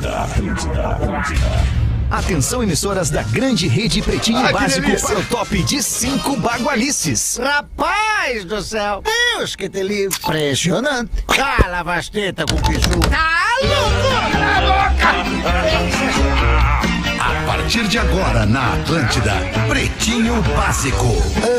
Atlântida, Atlântida, Atlântida. Atenção, emissoras da grande rede Pretinho Ai, Básico para o top de cinco bagualices. Rapaz do céu! Deus que te livre! Impressionante! Cala, vasteta com bicho! A partir de agora na Atlântida, Pretinho Básico,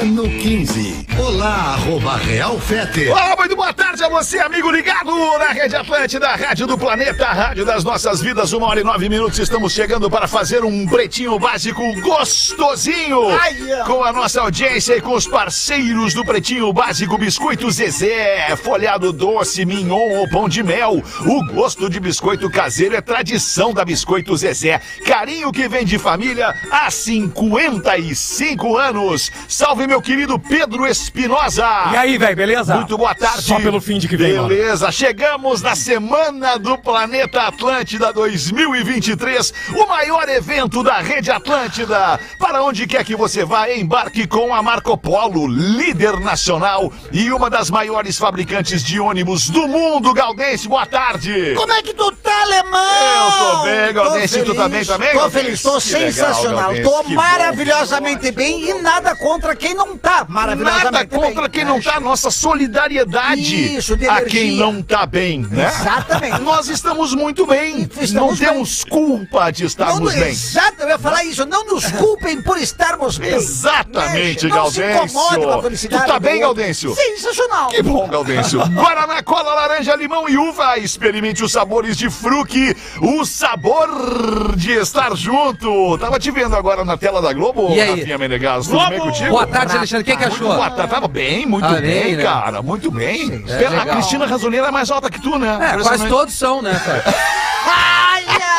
ano 15. Olá, arroba Real Fete. Olá, muito tarde a você, amigo ligado na Rede Atlântida, Rádio do Planeta, Rádio das Nossas Vidas, uma hora e nove minutos. Estamos chegando para fazer um pretinho básico gostosinho ai. com a nossa audiência e com os parceiros do Pretinho Básico, Biscoito Zezé, folhado doce, mignon ou pão de mel. O gosto de biscoito caseiro é tradição da Biscoito Zezé. Carinho que vem de família há 55 anos. Salve, meu querido Pedro Espinosa. E aí, velho, beleza? Muito boa tarde. Só pelo fim de que vem, mano. Beleza, chegamos na Semana do Planeta Atlântida 2023, o maior evento da Rede Atlântida. Para onde quer que você vá, embarque com a Marco Polo, líder nacional e uma das maiores fabricantes de ônibus do mundo. Galdense, boa tarde. Como é que tu tá, alemão? Eu tô bem, Galdense, Tô tu tá bem feliz, também, Tô Galdense? feliz, tô Que legal, sensacional, Galdense, tô que bom. maravilhosamente bem e nada contra quem não tá maravilhosamente Nada bem. contra quem não tá, nossa solidariedade Isso, de a quem não tá bem, né? Exatamente. Nós estamos muito bem. Estamos não bem. temos culpa de Não, estarmos bem. Exato, eu ia falar isso. Não nos culpem por estarmos bem. Exatamente, Não a Gaudêncio. Tu tá bem. Gaudêncio? Sensacional. Que bom, Gaudêncio. Guaraná, cola, laranja, limão e uva. Experimente os sabores de fruque. O sabor de estar junto. Tava te vendo agora na tela da Globo, E aí? Rafinha Menegas. Tudo bem contigo? Boa tarde, Alexandre. O que, que achou? boa tarde. Tava bem, muito Ah, bem, bem, né? cara. Muito bem. É, a legal. Cristina Razoneira é mais alta que tu, né? É, quase todos são, né, cara?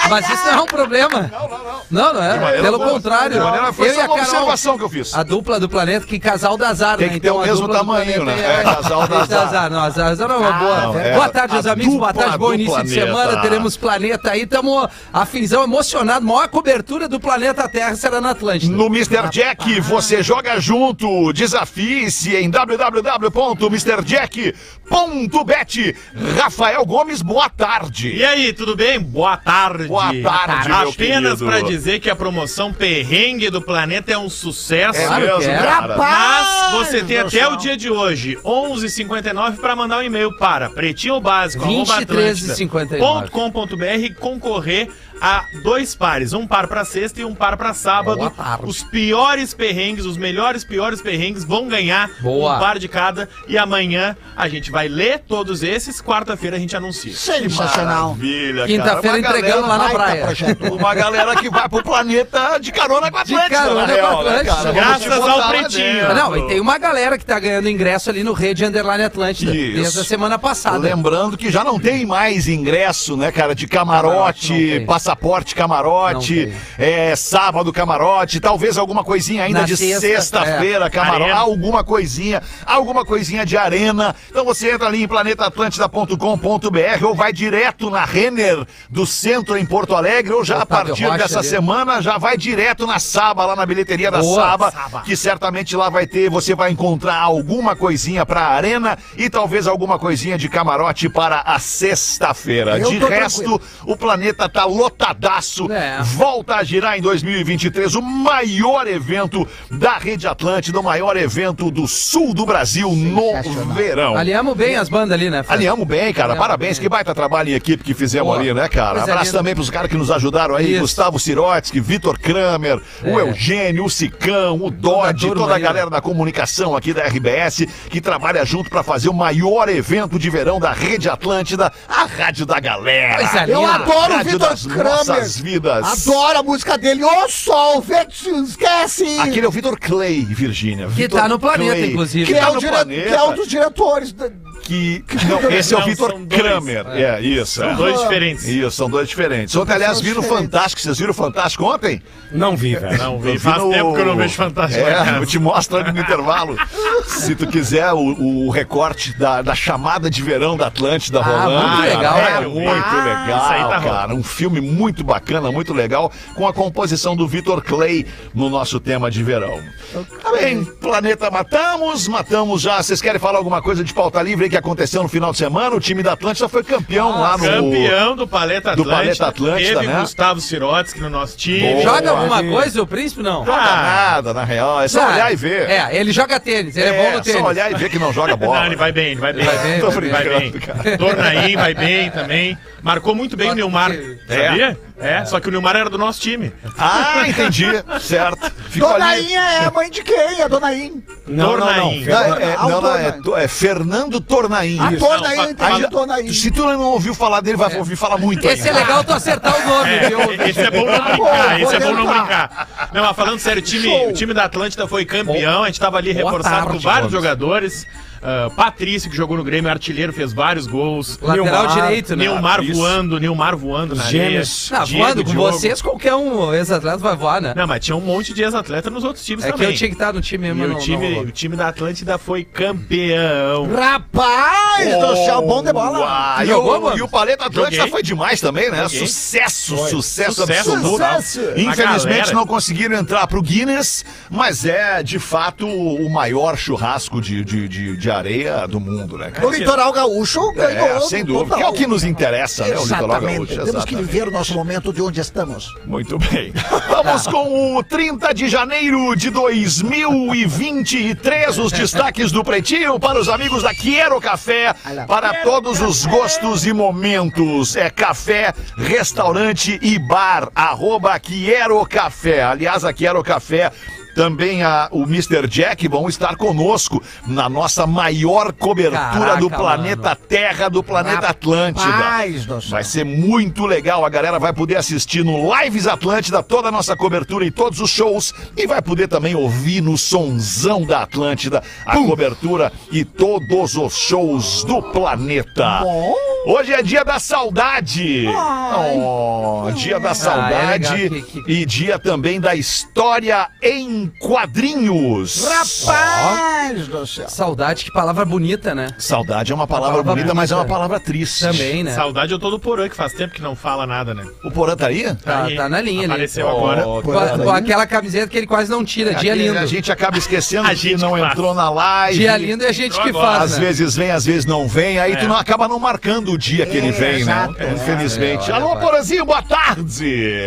Mas isso não é um problema. Não, não, não. Não, não é. Pelo boa. contrário. De foi eu só e a uma Carol, observação que eu fiz. A dupla do planeta, que casal da azar, Tem né? que ter o a mesmo tamanho, planeta né? É, casal da Esse azar. Não, azar, azar é uma boa. não, é boa tarde, a meus amigos. Boa tarde, bom início de planeta. semana. Teremos planeta aí. Estamos afinzão, emocionado. Maior cobertura do planeta Terra será na Atlântida. No Mr. Jack, você joga junto. Desafie-se em www.mrjack.bet. Rafael Gomes, boa tarde. E aí, tudo bem? Boa tarde. Boa tarde, meu Apenas pra dizer que a promoção Perrengue do Planeta é um sucesso. É Claro mesmo, que é. cara. Mas você tem até o dia de hoje, 11h59, para mandar um e-mail para pretinho básico, 23h59. e concorrer a dois pares, um par para sexta e um par para sábado. Boa tarde. Os piores perrengues, os melhores piores perrengues vão ganhar Boa. um par de cada e amanhã a gente vai ler todos esses, quarta-feira a gente anuncia. Sensacional. Maravilha, Quinta-feira entregando lá na praia. Uma galera que vai pro planeta de carona com a De carona na com a né? Graças ao Pretinho. dentro. Não, e tem uma galera que tá ganhando ingresso ali no Rede Underline Atlântida. Isso. Desde a semana passada. Lembrando que já não tem mais ingresso, né, cara? De Camarote, camarote, tem. Passaporte camarote, é, sábado camarote, talvez alguma coisinha ainda Na de sexta, sexta-feira, camarote, Arena. alguma coisinha, alguma coisinha de arena. Então você entra ali em planetaatlântida.com.br ou vai direto na Renner do centro em Porto Alegre ou já a Otávio partir Rocha dessa ali. semana já vai direto na Saba, lá na bilheteria da Boa, Saba, Saba. que certamente lá vai ter, você vai encontrar alguma coisinha pra arena e talvez alguma coisinha de camarote para a sexta-feira. De resto, tranquilo. o planeta tá lotadaço. É. Volta a girar em 2023, o maior evento da Rede Atlântida, o maior evento do sul do Brasil no verão. Aliamos bem as bandas ali, né? Fred? Alinhamos bem, cara. Alinhamos Parabéns. bem. Que baita trabalho em equipe que fizemos ali, né, cara? Abraço linda. também pros caras que nos ajudaram aí. Isso. Gustavo Sirotsky, Vitor Kramer, o É. Eugênio, o Sicão, o Dodge, toda a aí, galera da comunicação aqui da RBS que trabalha junto pra fazer o maior evento de verão da Rede Atlântida, a rádio da galera. Coisa Eu linda. adoro o Vitor das Kramer. nossas vidas. Adoro a música dele. Ô sol, vê que se esquece. Aquele é o Vitor Clay, Virgínia. Que Vitor tá no planeta, Clay. inclusive. que, tá é o no dire... planeta. que é um dos diretores. Que. Não, esse é o Vitor. Kramer. É, isso. São é. dois diferentes. Isso, são dois diferentes. Ontem, aliás, viram. Fantástico. Vocês viram o Fantástico ontem? Não vi, velho. Não, vi. vi Faz no- tempo que eu não vejo Fantástico. É, eu te mostro ali no intervalo. Se tu quiser o, o recorte da, da chamada de verão da Atlântida Ah, rolando. muito cara. legal, É né? muito Ah, legal, isso aí tá cara. Um filme muito bacana, muito legal, com a composição do Vitor Clay no nosso tema de verão. Tá bem, planeta matamos, matamos já. Vocês querem falar alguma coisa de pauta livre que aconteceu no final de semana, o time da Atlântida foi campeão lá no. Campeão do Paleta do Atlântida. Paleta Atlântida, Teve né? Gustavo Sirotsky no nosso time. Boa. Joga alguma coisa o príncipe, não? Joga Ah. nada, na real. É só Ah, olhar e ver. É, ele joga tênis, ele é, bom no tênis. só olhar e ver que não joga bola. Não, ele vai bem, ele vai bem. Vai bem, Tô vai bem. Cara. Tornaim vai bem também. Marcou muito bem o Nilmar. É. Sabia? É, só que o Nilmar era do nosso time. Ah, entendi. certo. Ficou ali. Donainha é a mãe de quem? A Donaim. Não, não, não. Tornaim. Não, é, Ah, o não, não, é, Tornaim. é Fernando Tornaim. A Isso. Não, entendi se tu não ouviu falar dele, vai ouvir falar muito Esse é ainda. legal tu acertar o nome, É, viu? esse é bom não Tá brincar, esse é bom não brincar. Não, mas falando sério, o time, o time da Atlântida foi campeão, a gente tava ali Boa reforçado tarde, com vários Gomes. jogadores. Ah, Patrício, que jogou no Grêmio, artilheiro, fez vários gols. Lateral Nilmar, direito, né? Isso. voando, Nilmar voando na areia. Gêmeos. Não, Diego, voando com Diogo. vocês, qualquer um ex-atleta vai voar, né? Não, mas tinha um monte de ex-atleta nos outros times é que também. eu tinha que estar no time E mesmo. o não- time, não o time da Atlântida foi campeão. Rapaz do céu, bom de bola. Uau, e, Jogou, o, mano? e o Paleta Atlântida Joguei. foi demais também, né? Joguei. Sucesso, sucesso, Sucesso. absoluto. Sucesso. Infelizmente galera. não conseguiram entrar pro Guinness, mas é de fato o maior churrasco de, de, de, de areia do mundo, né, cara? O litoral gaúcho ganhou. É, sem dúvida. Que é o que nos interessa, né? O litoral gaúcho. Temos que exatamente. viver o nosso momento de onde estamos. Muito bem. Vamos com o 30 de janeiro de 2023, os destaques do Pretinho para os amigos da Quiero Café, para todos os gostos e momentos. É café, restaurante e bar, arroba Quiero Café. Aliás, a Quiero Café também a, o Mr. Jack vão estar conosco na nossa maior cobertura Caraca, do planeta mano. Terra, do planeta Atlântida. Vai ser muito legal. A galera vai poder assistir no Lives Atlântida toda a nossa cobertura e todos os shows. E vai poder também ouvir no Sonzão da Atlântida a cobertura e todos os shows do planeta. Bom. Hoje é dia da saudade. Oh, dia da saudade. Que- que- e dia também da história em quadrinhos. Rapaz do céu. Saudade, que palavra bonita, né? Saudade é uma palavra, palavra bonita, mas é uma bonita. palavra triste. Também, né? Saudade eu tô do Porã, que faz tempo que não fala nada, né? O Porã tá aí? Tá, Aí, tá na linha ali. Apareceu agora. Oh, Com, a- tá com aquela camiseta que ele quase não tira. Dia Aqui lindo. A gente acaba esquecendo A que gente não que faz. entrou na live. Dia lindo é a gente que Entrou faz, Às né? vezes vem, às vezes não vem, aí tu É. não acaba não marcando o dia que ele vem, né? é. Infelizmente. É, olha, Alô, vai. Porazinho, boa tarde!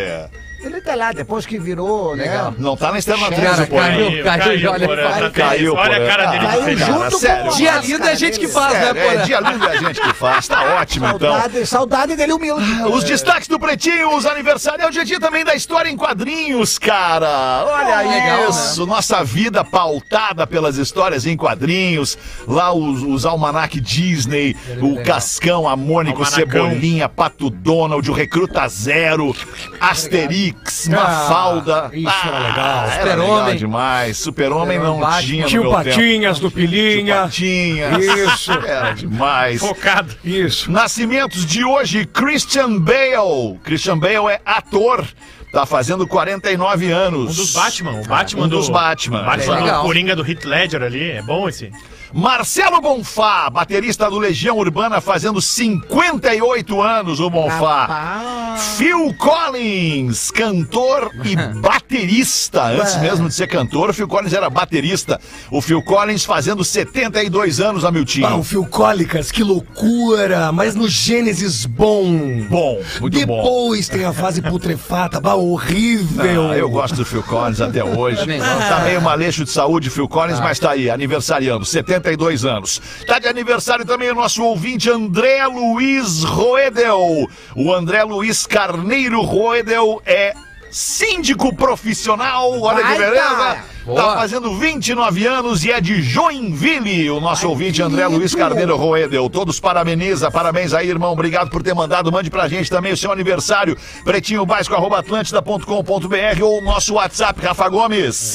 Ele tá lá, depois que virou, Legal. né? Não tá na externa Cara, atriz, o Porã. caiu, caiu, olha, Porã, caiu, Olha a cara dele de Caiu junto com sério. a Dia lindo é a gente que faz, né, é, Porã? dia lindo é a gente que faz, tá ótimo então. Saudade, dele humilde. Os destaques do Pretinho, os aniversários. É dia também da história em quadrinhos, cara. Olha legal, isso. Nossa vida pautada pelas histórias em quadrinhos. Lá os, os Almanac Disney, o legal. Cascão, a Mônica, o Almanacão. Cebolinha, Pato Donald, o Recruta Zero, Asterix, Mafalda. isso era legal. Super-Homem. demais. Super-Homem não Batman. tinha Tio tempo. Patinhas do Tio Pilinha. Patinhas. Isso. Era demais. Focado. Isso. Nascimentos de hoje, Christian Bale. Christian Bale é ator. Tá fazendo 49 anos. Um dos Batman. O Batman Um do. dos Batman. Batman Legal. do Coringa do Heath Ledger ali. É bom esse. Marcelo Bonfá, baterista do Legião Urbana, fazendo 58 anos, o Bonfá. Rapaz. Phil Collins, cantor e baterista. Antes mesmo de ser cantor, o Phil Collins era baterista. O Phil Collins fazendo 72 anos, Ah, o Amiltinho. Phil Cólicas, que loucura! Mas no Gênesis bom. Bom, muito bom. Depois tem a fase putrefata, bah, horrível. Ah, eu gosto do Phil Collins até hoje. Também. Tá meio maleixo de saúde, Phil Collins, mas tá aí, aniversariando, 72 anos. Tá de aniversário também o nosso ouvinte André Luiz Roedel. O André Luiz Carneiro Roedel é síndico profissional, olha que Baita! beleza. Boa. fazendo 29 anos e é de Joinville, o nosso ouvinte André Luiz Carneiro Roedel. Todos parabeniza, parabéns aí, irmão. Obrigado por ter mandado. Mande pra gente também o seu aniversário. Pretinho Básico, arroba atlântida.com.br ou o nosso WhatsApp, Rafa Gomes.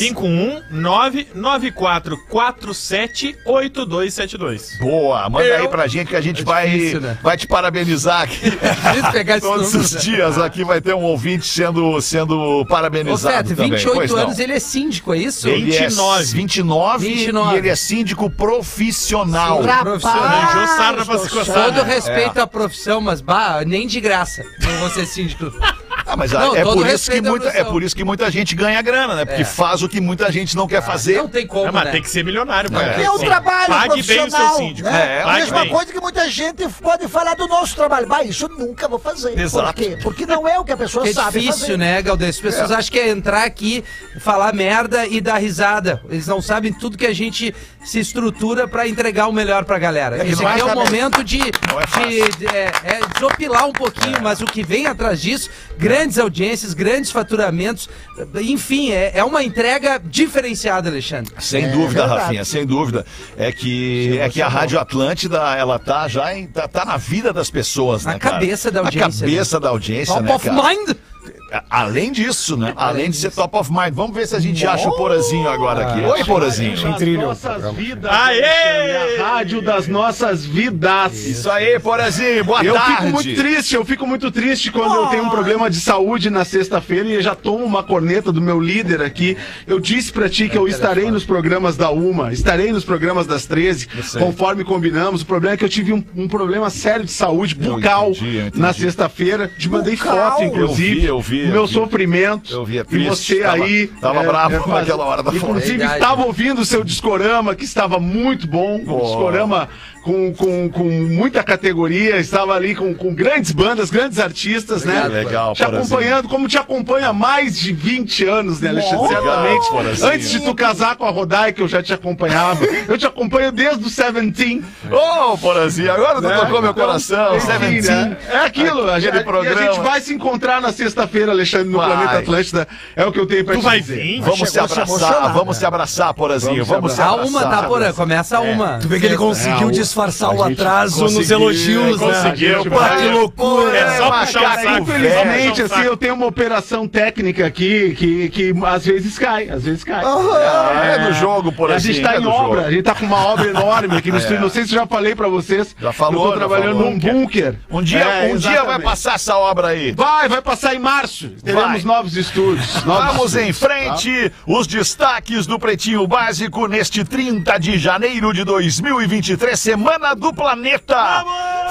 51994478272. Boa, manda Eu- aí pra gente que a gente É vai, difícil, né? vai te parabenizar aqui. Difícil pegar esse Todos número, os né? dias aqui vai ter um ouvinte sendo, sendo Ô, parabenizado também. 28 Pois não. anos, ele é síndico, é isso? Ele é 29. 29, 29. e ele é síndico profissional. Sim. profissional. Arranjou sarna pra se coçar. Todo respeito à profissão, mas bah, nem de graça. Não vou ser síndico. Ah, mas Não, é, por isso que muita, é por isso que muita gente ganha grana, né? Porque É. faz o que muita gente não quer fazer. Não tem como, É, mas né? tem que ser milionário, É. cara. É um trabalho Pague bem o profissional. seu síndico. Né? É, a mesma bem. coisa que muita gente pode falar do nosso trabalho. Bah, isso eu nunca vou fazer. Exato. Por quê? Porque não é o que a pessoa É sabe difícil, fazer. né, Galdês? As pessoas acham que é entrar aqui, falar merda e dar risada. Eles não sabem tudo que a gente se estrutura pra entregar o melhor pra galera. É Esse não aqui é é o momento de, Não é fácil. de, de- é, é desopilar um pouquinho, mas o que vem atrás disso, grandes audiências, grandes faturamentos, enfim, é, é uma entrega diferenciada, Alexandre. Sem É dúvida, verdade. Rafinha, sem dúvida. É que, é que a Rádio Atlântida, ela tá já em, tá, tá na vida das pessoas, Na né, cabeça da audiência, Na cabeça da audiência, Top né, of cara? mind! Além disso, né? Além de ser top of mind. Vamos ver se a gente acha o Porazinho agora aqui. Ah, Oi, Porazinho. trilho. nossas vidas. Aê! A rádio das nossas vidas. Isso aí, Porazinho. Boa eu tarde. fico muito triste, eu fico muito triste quando eu tenho um problema de saúde na sexta-feira e eu já tomo uma corneta do meu líder aqui. Eu disse pra ti que eu estarei nos programas da Uma, estarei nos programas das 13, sei. conforme combinamos. O problema é que eu tive um, um problema sério de saúde bucal entendi, eu entendi. na sexta-feira. Te mandei Bucal? foto, inclusive. Eu vi, eu vi, eu meu vi. sofrimento. Eu vi, é E triste. você Tava- aí. tava bravo naquela hora da foto. Inclusive, Verdade. estava ouvindo o seu discorama, que estava muito bom. Boa. discorama com, com, com muita categoria, estava ali com, com grandes bandas, grandes artistas, né? Legal, Te acompanhando, como te acompanha há mais de 20 anos, né, Alexandre? Legal, Certamente. Porazinho. Antes de tu casar com a Rodai, que eu já te acompanhava. eu te acompanho desde o Seventeen. Ô, Porazinho, agora tu né? tocou meu Então, coração. enfim, Seventeen. né? É aquilo, a programa. e a gente vai se encontrar na sexta-feira, Alexandre, no Vai. Planeta Atlântida. É o que eu tenho pra Tu te vai dizer. vir? Vamos se Chegou a se abraçar, emocionar, vamos né? se abraçar, Porazinho. Vamos Vamos se se A abraçar. uma, tá, Porã? Começa a uma. Tu vê que ele conseguiu É, o- disfarçar o a atraso nos conseguiu, elogios, né? conseguiu, que loucura. É só É, puxar o saco. Infelizmente, assim, eu tenho uma operação técnica aqui que, que às vezes cai, às vezes cai. É do jogo, a Porazinho. gente tá é em obra, jogo. a gente tá com uma obra enorme aqui no estúdio. Não sei se eu já falei pra vocês. Já falou, Eu tô trabalhando falou. num bunker. Um dia, É, um dia vai passar essa obra aí. Vai, vai passar em março. Teremos Vai. novos estúdios. novos Vamos estúdios, em frente, os destaques do Pretinho Básico neste 30 de janeiro de 2023, Semana do Planeta.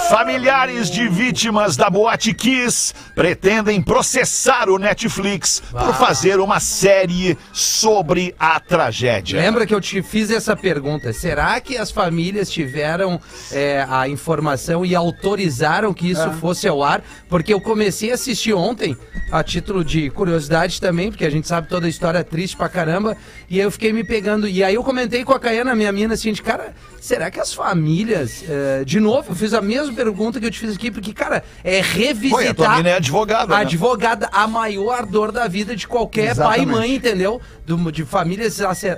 Familiares de vítimas da Boate Kiss pretendem processar o Netflix por fazer uma série sobre a tragédia. Lembra que eu te fiz essa pergunta? Será que as famílias tiveram é, a informação e autorizaram que isso fosse ao ar? Porque eu comecei a assistir ontem, a título de curiosidade também, porque a gente sabe toda a história triste pra caramba, e aí eu fiquei me pegando. E aí eu comentei com a Caiana, minha mina, assim, de cara, será que as famílias. É, de novo, eu fiz a mesma pergunta que eu te fiz aqui, porque, cara, é revisitar. A tua mina é advogada, a né? advogada, a maior dor da vida de qualquer pai e mãe, entendeu? Do- de famílias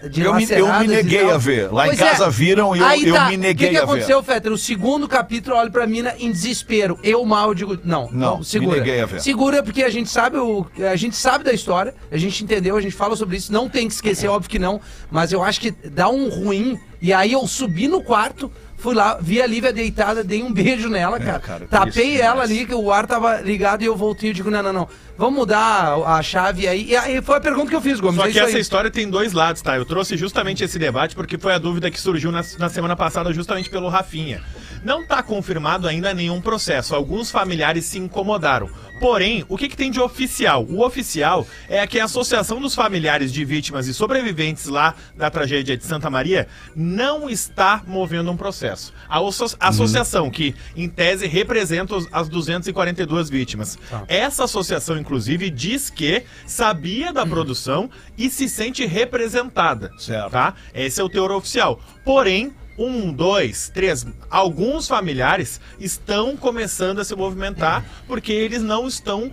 de Eu me- eu me neguei a ver. Lá em Pois casa viram e eu- Aí eu tá. me neguei O que, que a ver. aconteceu, Fetter? O segundo capítulo, eu olho pra mina em desespero. Eu mal digo, não, Não, não, segura. me neguei a ver. Segura porque a gente sabe o, a gente sabe da história, a gente entendeu, a gente fala sobre isso, não tem que esquecer, óbvio que não, mas eu acho que dá um ruim. E aí eu subi no quarto, fui lá, vi a Lívia deitada, dei um beijo nela, cara. É, cara, Tapei triste ela ali, que o ar tava ligado e eu voltei e digo, não, não, não. Vamos mudar a, chave aí. E aí foi a pergunta que eu fiz, Gomes. Só é que isso essa aí. história tem dois lados, tá? Eu trouxe justamente esse debate porque foi a dúvida que surgiu na, na semana passada justamente pelo Rafinha. Não tá confirmado ainda nenhum processo. Alguns familiares se incomodaram. Porém, o que, que tem de oficial? O oficial é que a Associação dos Familiares de Vítimas e Sobreviventes lá da tragédia de Santa Maria não está movendo um processo. A osso- associação, que em tese representa as 242 vítimas. Essa associação, inclusive, diz que sabia da produção e se sente representada. Certo. Tá? Esse é o teor oficial. Porém, um, dois, três, alguns familiares estão começando a se movimentar porque eles não estão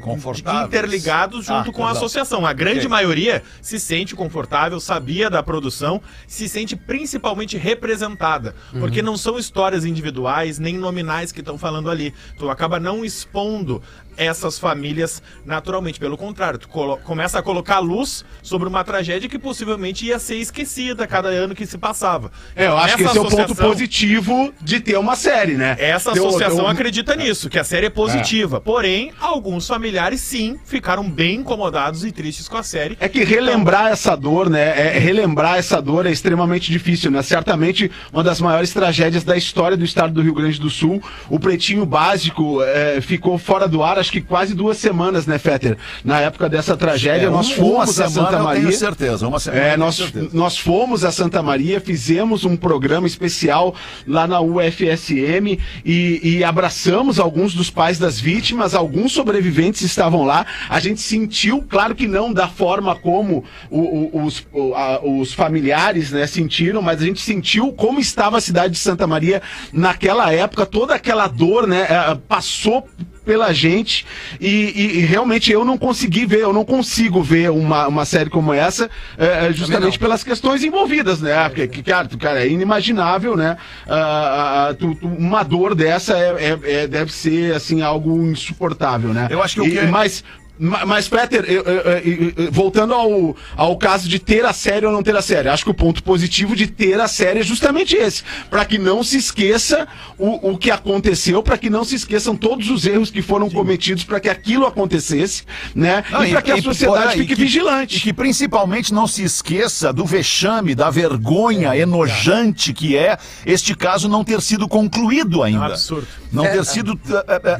Confortáveis. interligados junto Ah, com a exato. associação. A grande Ok. maioria se sente confortável, sabia da produção, se sente principalmente representada, porque não são histórias individuais nem nominais que estão falando ali. Tu acaba não expondo essas famílias naturalmente, pelo contrário, tu começa a colocar luz sobre uma tragédia que possivelmente ia ser esquecida cada ano que se passava. É, eu acho que esse é o ponto positivo de ter uma série, né? essa associação acredita nisso, que a série é positiva. Porém, alguns familiares sim ficaram bem incomodados e tristes com a série. É que relembrar essa dor, né? É, relembrar essa dor é extremamente difícil, né? Certamente uma das maiores tragédias da história do estado do Rio Grande do Sul. O Pretinho Básico é, ficou fora do ar, acho que quase duas semanas, né, Fetter? Na época dessa tragédia, É, nós fomos a Santa eu Maria. tenho certeza, uma semana eu É, nós, certeza. nós fomos a Santa Maria, fizemos um programa especial lá na UFSM e, e abraçamos alguns dos pais das vítimas, alguns sobreviventes estavam lá. A gente sentiu, claro que não da forma como o- o- os, o- a- os familiares né, sentiram, mas a gente sentiu como estava a cidade de Santa Maria naquela época, toda aquela dor, né, eh, passou pela gente e, e- e realmente eu não consegui ver, eu não consigo ver uma, uma série como essa, eh, justamente pelas questões envolvidas, né? Porque, que, cara, tu- cara, é inimaginável, né? Ah, ah, tu- tu- uma dor dessa é, é- é- deve ser assim algo insuportável, né? Eu acho que o E- que é- mas ma- mas, Peter, eu- eu- eu- eu- voltando ao, ao caso de ter a série ou não ter a série, acho que o ponto positivo de ter a série é justamente esse, para que não se esqueça o, o que aconteceu, para que não se esqueçam todos os erros que foram cometidos para que aquilo acontecesse, né? Não, e para que a sociedade e fique que- vigilante. E que principalmente não se esqueça do vexame, da vergonha enojante que é este caso não ter sido concluído ainda. absurdo. Não ter sido.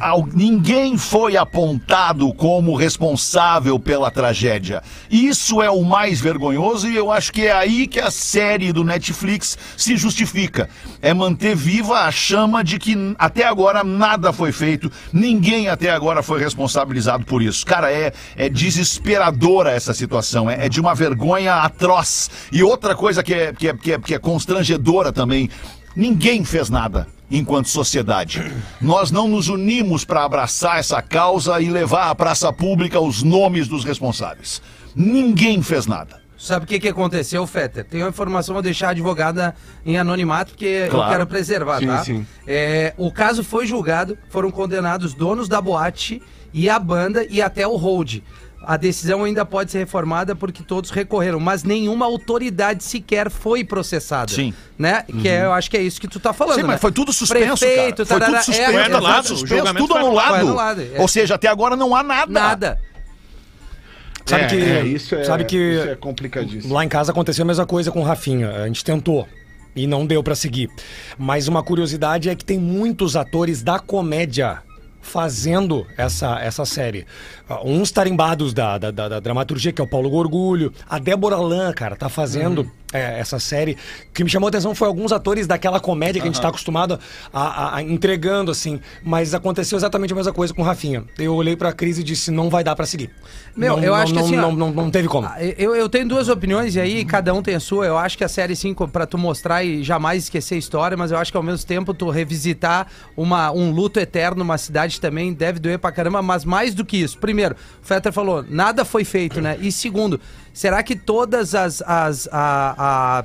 al- ninguém foi apontado como responsável pela tragédia. Isso é o mais vergonhoso e eu acho que é aí que a série do Netflix se justifica. É manter viva a chama de que até agora nada foi feito, ninguém até agora foi responsabilizado por isso. Cara, é, é desesperadora essa situação, é, é de uma vergonha atroz. E outra coisa que é, que é, que é, que é constrangedora também. Ninguém fez nada enquanto sociedade. Nós não nos unimos para abraçar essa causa e levar à praça pública os nomes dos responsáveis. Ninguém fez nada. Sabe o que, que aconteceu, Fetter? Tem uma informação, vou deixar a advogada em anonimato, porque Claro. eu quero preservar, Sim, tá? sim. É, o caso foi julgado, foram condenados donos da boate e a banda e até o hold. A decisão ainda pode ser reformada porque todos recorreram, mas nenhuma autoridade sequer foi processada. Sim. Né? Que é, eu acho que é isso que tu tá falando. Sim, né? mas foi tudo suspenso, Prefeito, cara. Foi tarará, tudo suspenso, é, tudo anulado, o suspenso, tudo anulado. Foi anulado, é. Ou seja, até agora não há nada. Nada. Sabe É, que, é, isso é, sabe que isso é complicadíssimo. lá em casa aconteceu a mesma coisa com o Rafinha. A gente tentou e não deu pra seguir. Mas uma curiosidade é que tem muitos atores da comédia fazendo essa, essa série. Ah, Uns tarimbados da, da, da- da dramaturgia, que é o Paulo Gorgulho. A Débora Lan, cara, tá fazendo é, essa série. O que me chamou a atenção foi alguns atores daquela comédia que a gente tá acostumado a, a- a entregando, assim. Mas aconteceu exatamente a mesma coisa com o Rafinha. Eu olhei pra Cris e disse, não vai dar pra seguir. Meu, não, eu não, acho que não, assim, ó, não, não, não teve como. Ah, Eu, eu tenho duas opiniões e aí cada um tem a sua. Eu acho que a série, sim, pra tu mostrar e jamais esquecer a história, mas eu acho que ao mesmo tempo tu revisitar uma, um luto eterno numa cidade também deve doer pra caramba, mas mais do que isso. Primeiro, o Fetter falou, nada foi feito, né? E segundo, será que todas as. as a, a-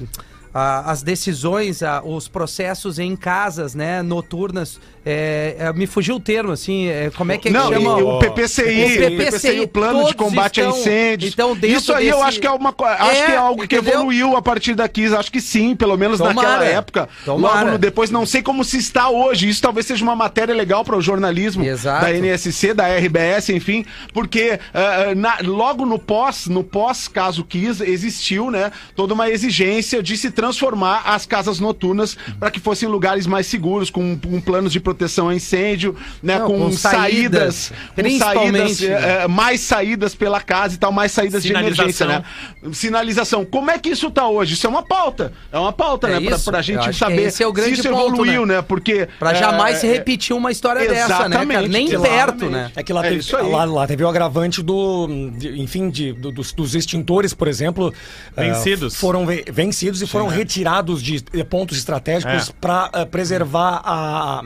a- as decisões, os processos em casas, né, noturnas, é, é, me fugiu o termo, assim, é, como é que, é que Não, chama? e o PPCI, O o PPCI, o plano de combate estão- a incêndios. então, Isso aí eu desse- acho que é uma acho É, que é algo que entendeu? evoluiu a partir daqui, acho que sim, pelo menos Tomara. naquela época. Tomara. Logo no depois não sei como se está hoje. Isso talvez seja uma matéria legal para o jornalismo Exato. da NSC, da RBS, enfim, porque ah, na- logo no pós, no pós caso Kiss existiu, né, toda uma exigência de se transformar as casas noturnas para que fossem lugares mais seguros com, com planos de proteção a incêndio, né, Não, com, com saídas, com principalmente, saídas, né? é, mais saídas pela casa e tal, mais saídas de Sinalização. emergência, né? Sinalização. Como é que isso tá hoje? Isso é uma pauta. É uma pauta, É né? Pra, pra gente saber esse é o grande se isso ponto, evoluiu, né? Porque. Pra é, jamais se é, repetir uma história dessa, né, cara? Nem exatamente. perto, né? É que lá, É teve, isso aí. lá, lá teve o agravante do. de- enfim, de, do- dos, dos extintores, por exemplo. Vencidos. eh, foram ve- vencidos e foram retirados de eh, pontos estratégicos É. para preservar a,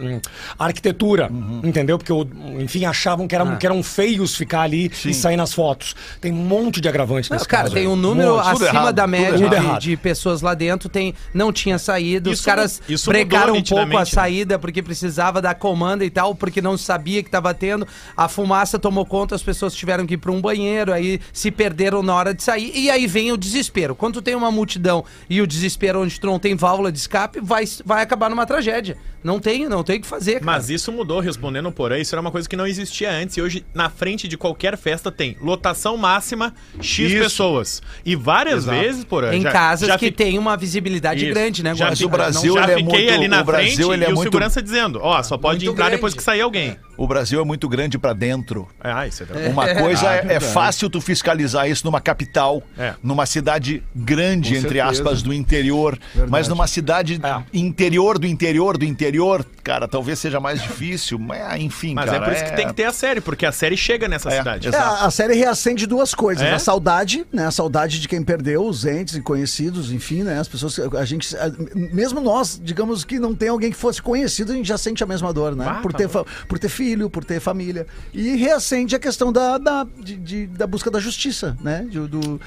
a, arquitetura. Entendeu? Porque, enfim, achavam que, eram Ah. que eram feios ficar ali e sair nas fotos. Tem um monte de agravante Não, nesse cara, caso tem aí. um número monte. acima errado, da média de, de pessoas lá dentro. Tem, não tinha saída. Os Isso- caras isso brecaram um pouco a né? saída porque precisava da comanda e tal, porque não sabia que estava tendo. A fumaça tomou conta, as pessoas tiveram que ir para um banheiro, aí se perderam na hora de sair. E aí vem o desespero. Quando tu tem uma multidão e o desespero desespero onde tu não tem válvula de escape, vai, vai acabar numa tragédia. Não tem, não tem o que fazer, cara. Mas isso mudou, respondendo por aí, isso era uma coisa que não existia antes. E hoje, na frente de qualquer festa, tem lotação máxima, X Isso. pessoas. E várias Exato. vezes, por em já- casas já que fi- tem uma visibilidade Isso. grande, né? Já fi- o Brasil, já ele é fiquei muito- ali na o Brasil, frente ele é e o muito- segurança dizendo, ó, só pode Muito entrar grande. depois que sair alguém. O Brasil é muito grande pra dentro. Ah, isso é verdade. Uma coisa é, é fácil tu fiscalizar isso numa capital, É. numa cidade grande, Com entre certeza. aspas, do interior. Mas numa cidade É. interior do interior do interior, cara, talvez seja mais difícil. Mas, ah, enfim, Mas cara. é por isso que tem que ter a série, porque a série chega nessa É, cidade. É, a a série reacende duas coisas. É? A saudade, né? A saudade de quem perdeu, os entes e conhecidos, enfim, né? As pessoas. A gente. a- mesmo nós, digamos que não tem alguém que fosse conhecido, a gente já sente a mesma dor, né? Ah, por, tá ter, fa- por ter filho, por ter família. E reacende a questão da, da, de- de- da busca da justiça, né? De, do,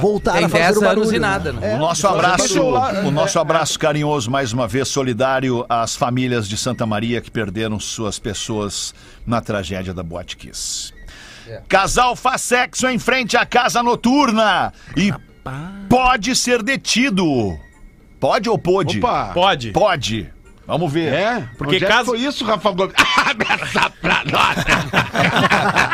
voltar Tem a fazer 10 o barulho. anos e nada, né? O nosso fazer abraço, o nosso abraço carinhoso mais uma vez solidário às famílias de Santa Maria que perderam suas pessoas na tragédia da Boate Kiss. Casal faz sexo em frente à casa noturna e pode ser detido. Pode ou pode? Opa! Pode. Pode. Vamos ver. É? Porque Onde é caso- que foi isso, Rafa Gomes? Abre essa pra nós!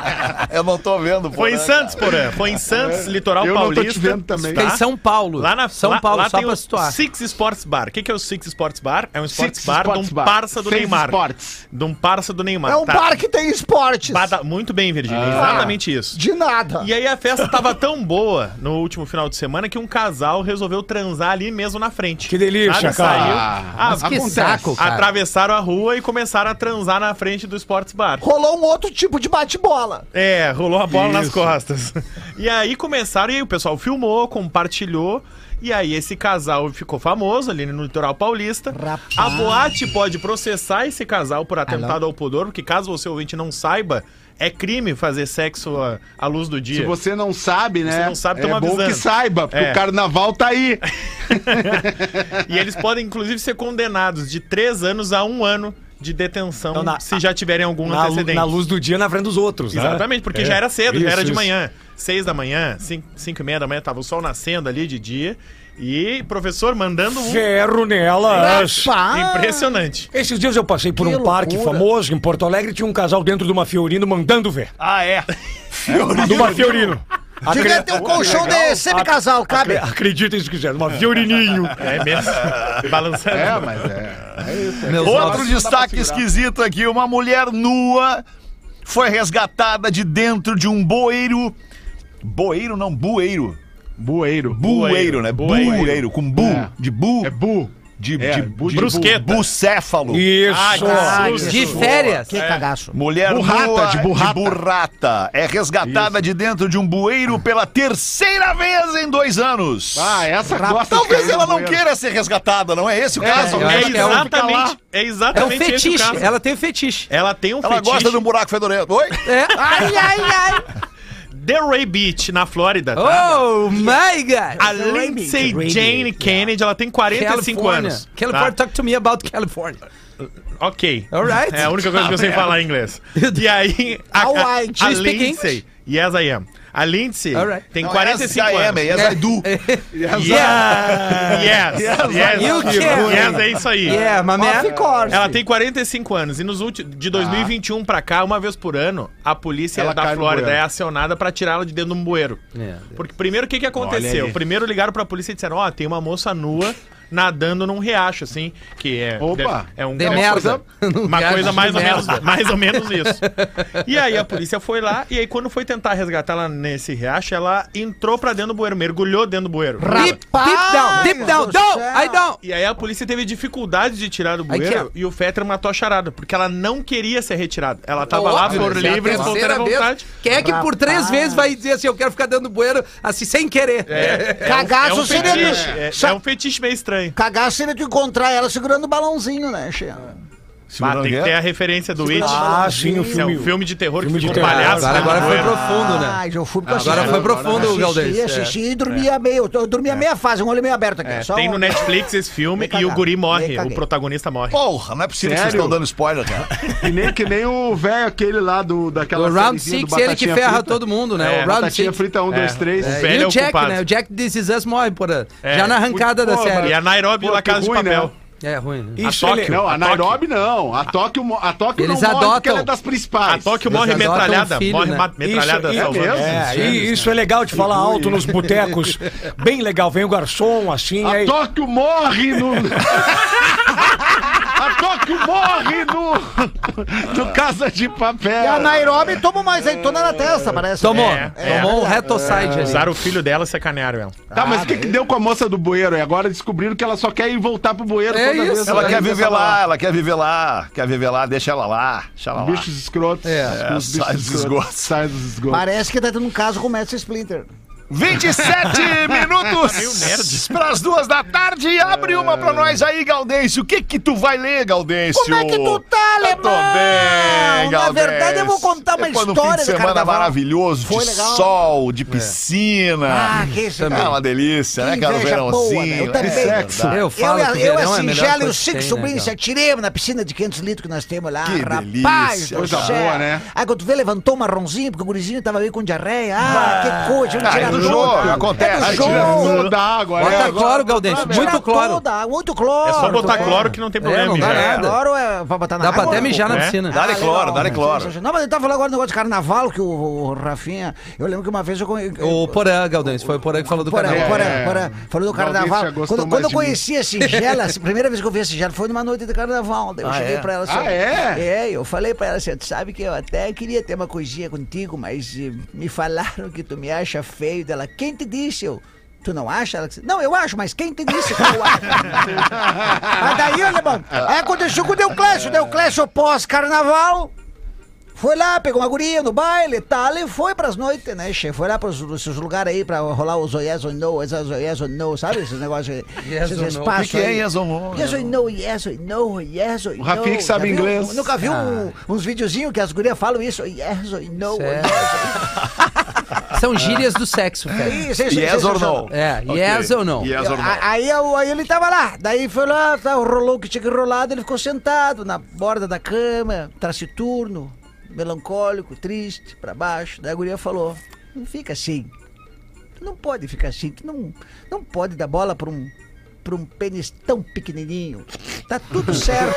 Eu não tô vendo. pô, Foi em Santos, Porã. Foi em Santos, litoral Eu não tô paulista. te vendo também. Fica em São Paulo. Lá na São lá- Paulo, lá só tem pra situar. Six Sports Bar. O que, que é o Six Sports Bar? É um sports Six bar Sports de um Bar. parça do Seis Neymar. Sports. De um parça do Neymar. É um tá? bar que tem esportes. Bada- Muito bem, Virgínia. Exatamente isso. De nada. E aí a festa tava tão boa no último final de semana que um casal resolveu transar ali mesmo na frente. Que delícia, Sabe? cara. Saiu, Ah, ah, Mas que Acontece. saco, cara. atravessaram a rua e começaram a transar na frente do Sports Bar. Rolou um outro tipo de bate-bola. É, rolou a bola nas Isso. costas. E aí começaram, e aí o pessoal filmou, compartilhou. E aí esse casal ficou famoso ali no litoral paulista. Rapaz. A boate pode processar esse casal por atentado ao pudor, porque caso você ouvinte não saiba, é crime fazer sexo à, à luz do dia. Se você não sabe, né? Você não sabe, é bom avisando. que saiba, porque É. o carnaval tá aí. E eles podem, inclusive, ser condenados de três anos a um ano de detenção Então, na- se já tiverem algum Na, antecedente. na luz do dia na frente dos outros, né? Exatamente, porque É. já era cedo, Isso, já era de isso. manhã. Seis da manhã, cinco, cinco e meia da manhã, tava o sol nascendo ali de dia. E professor mandando um Ferro nelas. Rapaz. impressionante. Esses dias eu passei por Que um parque loucura. famoso em Porto Alegre tinha um casal dentro de uma Fiorino mandando ver. Ah, é. De uma Fiorino. Devia Acre- ter um colchão de semicasal, cabe. Acre- Acreditem se quiser, uma Fiorininho. É mesmo. Balançando. É, mas é. é isso, é. Outro destaque esquisito aqui: uma mulher nua foi resgatada de dentro de um bueiro. Boeiro não, bueiro. Bueiro. Bueiro, né? Bueiro. Bueiro, com bu, É. de bu, É bu. De, é, de, bu- de brusqueta. bucéfalo. Isso. Ah, que De férias. Que cagaço. Mulher Burrata, nua de burrata. burrata é resgatada de dentro de um bueiro pela terceira vez em dois anos. Ah, essa gosta de Talvez ela não queira ser resgatada, não é esse o caso? É que é um- exatamente, é É um exatamente esse o fetiche. caso. Ela tem um fetiche. Ela tem um Ela fetiche. gosta de um buraco fedorento. Oi? É. Ai, ai, ai. Delray Beach, na Flórida, tá? Oh, my God. A Lindsay Jane Kennedy, ela tem 45 anos. California, tá? talk to me about California. Ok. Alright. É a única coisa que eu sei falar em inglês. E aí, a, a, a speak Lindsay... Yes, I am. A Lindsay Alright. tem Não, 45 yes, I am, anos. yes, I do. Yeah. Yes. Yes. You can. Yes, é isso aí. Yeah, my man. Of course. Ela tem 45 anos e nos últimos de 2021 pra cá, uma vez por ano, a polícia Ela da Flórida é acionada pra tirá-la de dentro de um bueiro. É. Porque primeiro o que que aconteceu? Primeiro ligaram pra polícia e disseram: "Ó, tem uma moça nua nadando num riacho assim, que é Opa. é um De é uma merda. coisa- uma coisa de mais ou menos, mais ou menos isso. E aí a polícia foi lá e aí quando foi tentar resgatar ela nesse riacho, ela entrou pra dentro do bueiro, mergulhou dentro do bueiro. Deep, deep down, deep down. I don't. E aí a polícia teve dificuldade de tirar do Aí bueiro e o Fetter matou a charada, porque ela não queria ser retirada. Ela tava lá Óbvio, por é a livre, espontânea terceira vez, vontade. Quem é que por três vezes vai dizer assim, eu quero ficar dentro do bueiro, assim, sem querer? Cagaço é um fetiche, é, é um fetiche meio estranho. Cagaço seria tu encontrar ela segurando o balãozinho, né, Ah, tem que ter a referência do It. Ah, sim, o Esse é filme. um filme de terror filme que de terror. palhaço. Agora, agora né? foi É. profundo, né? Ah, eu fui porque eu Agora assisti. foi profundo, Assisti, Galdês. É. assisti e dormia meio. Eu dormia meia fase, um olho meio aberto aqui. É, só tem um- no Netflix esse filme Me e o guri morre, o protagonista morre. Porra, não é possível que vocês Sério? estão dando spoiler, cara. Que nem, que nem o velho aquele lá do, daquela O Round 6, ele que ferra Frita. todo mundo, né? É, o Round Batatinha 6. frita 1, 2, 3. O É, velho e é o Jack, ocupado. né? O Jack This Is Us morre por a- É. já na arrancada da série. E a Nairobi La Casa de ruim, Papel. Né? É ruim. né? Isso, A Tóquio. ele- Não, a A Nairobi não. A Tóquio, a Tóquio Eles não morre porque adotam. ela é das A principais. Tóquio Eles morre adotam metralhada. um filho, morre né? metralhada Isso, salvando. mesmo? É, e isso é legal de falar alto nos botecos. Bem legal. Vem o garçom, assim, A aí. Tóquio morre no. Tóquio morre no. no Casa de Papel. E a Nairobi toma uma azeitona na testa, parece. Tomou. É, é. Tomou um retocide ali. Usaram o filho dela e sacanearam ela. Tá, mas o que, que deu com a moça do bueiro? E agora descobriram que ela só quer ir voltar pro bueiro É toda isso. vez. Ela né? quer viver lá, ela quer viver lá, quer viver lá, deixa ela lá, deixa ela lá. Bichos escrotos. É. Os sai dos esgotos. Sai dos esgotos. Parece que tá tendo um caso com o Mestre Splinter. 27 minutos para as duas da tarde. Abre uma pra nós aí, Gaudêncio. O que que tu vai ler, Gaudêncio? Como é que tu tá, Eu tô alemão? bem, Na Gaudêncio. verdade, eu vou contar uma Depois de um história fim de do semana carnaval. maravilhoso, Foi de legal. sol, de piscina. Ah, que isso, É uma delícia, né, Que cara? O inveja boa, verãozinho. né? Eu né? também. Sexo. Eu Eu, falo eu, que eu, verão a é a melhor Singela e os cinco sobrinhos né, se cara? atiremos na piscina de 500 litros que nós temos lá. Que Rapaz, delícia, do coisa boa, né? Aí quando tu vê, levantou um marronzinho, porque o gurizinho tava meio com diarreia. Ah, que coisa, vamos é tirar do. Jogo, acontece. É jogo. Da água, Bota é. cloro, Galdêncio. Tirar Muito cloro. toda, muito cloro. É só botar É. cloro que não tem É, problema. não dá já. nada. Cloro é pra botar na Dá pra até mijar na É? piscina. Dá-lhe Ah, cloro, dá-lhe né? cloro. Não, mas ele tava falando agora do negócio de carnaval, que o, o Rafinha. Eu lembro que uma vez eu. O Porã, Galdêncio. Foi o Porã que falou do carnaval. Porã, É. Porã, falou do carnaval. Quando, eu conheci a Singela, a primeira vez que eu vi a Singela foi numa noite de carnaval. Daí eu Ah, cheguei é? pra ela assim. Ah, é? É, eu falei pra ela assim: tu sabe que eu até queria ter uma coisinha contigo, mas eh, me falaram que tu me acha feio dela. Quem te disse? Eu. Tu não acha? Ela disse, não, eu acho, mas quem te disse que eu acho? mas daí, bom, aí aconteceu com o Deuclésio. O Deuclésio pós-carnaval. Foi lá, pegou uma guria no baile e tal, e foi pras noites, né, che? Foi lá pros, esses lugares aí pra rolar os yes or no, esses yes or no, sabe? Esses negócios, Yes esses or no. espaços O que que é yes or no? Yes or no, yes or no, yes or no. O Rafinha que sabe Já viu? inglês. Nunca viu um- uns videozinhos que as gurias falam isso? Yes or no, yes São gírias do sexo, cara. Isso, isso, Yes isso, or isso. no? É, yes ou não? Yes or no? Aí, eu- aí ele tava lá, daí foi lá, tá, rolou o que tinha que rolar, daí ele ficou sentado na borda da cama, taciturno, melancólico, triste, pra baixo. Daí a guria falou: Não fica assim. Tu não pode ficar assim, tu não, não pode dar bola pra um, pra um pênis tão pequenininho. Tá tudo certo.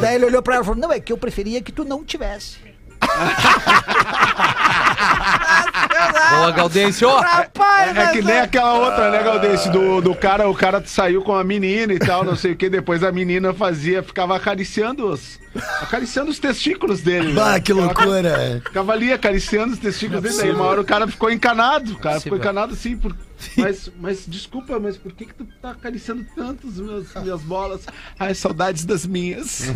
daí ele olhou pra ela e falou: Não, é que eu preferia que tu não tivesse. Boa, Galdêncio. Rapaz, É que nem aquela outra, né, Galdêncio? Do, do cara, o cara saiu com a menina e tal, não sei o que. Depois a menina fazia, ficava acariciando os. Acariciando os testículos dele. né? Bah, que Ficava- loucura. Ficava ali acariciando os testículos dele. Daí uma hora o cara ficou encanado. O cara ficou encanado assim. Por... Mas, mas desculpa, mas por que, que tu tá acariciando tanto as meus, minhas bolas? Ai, saudades das minhas.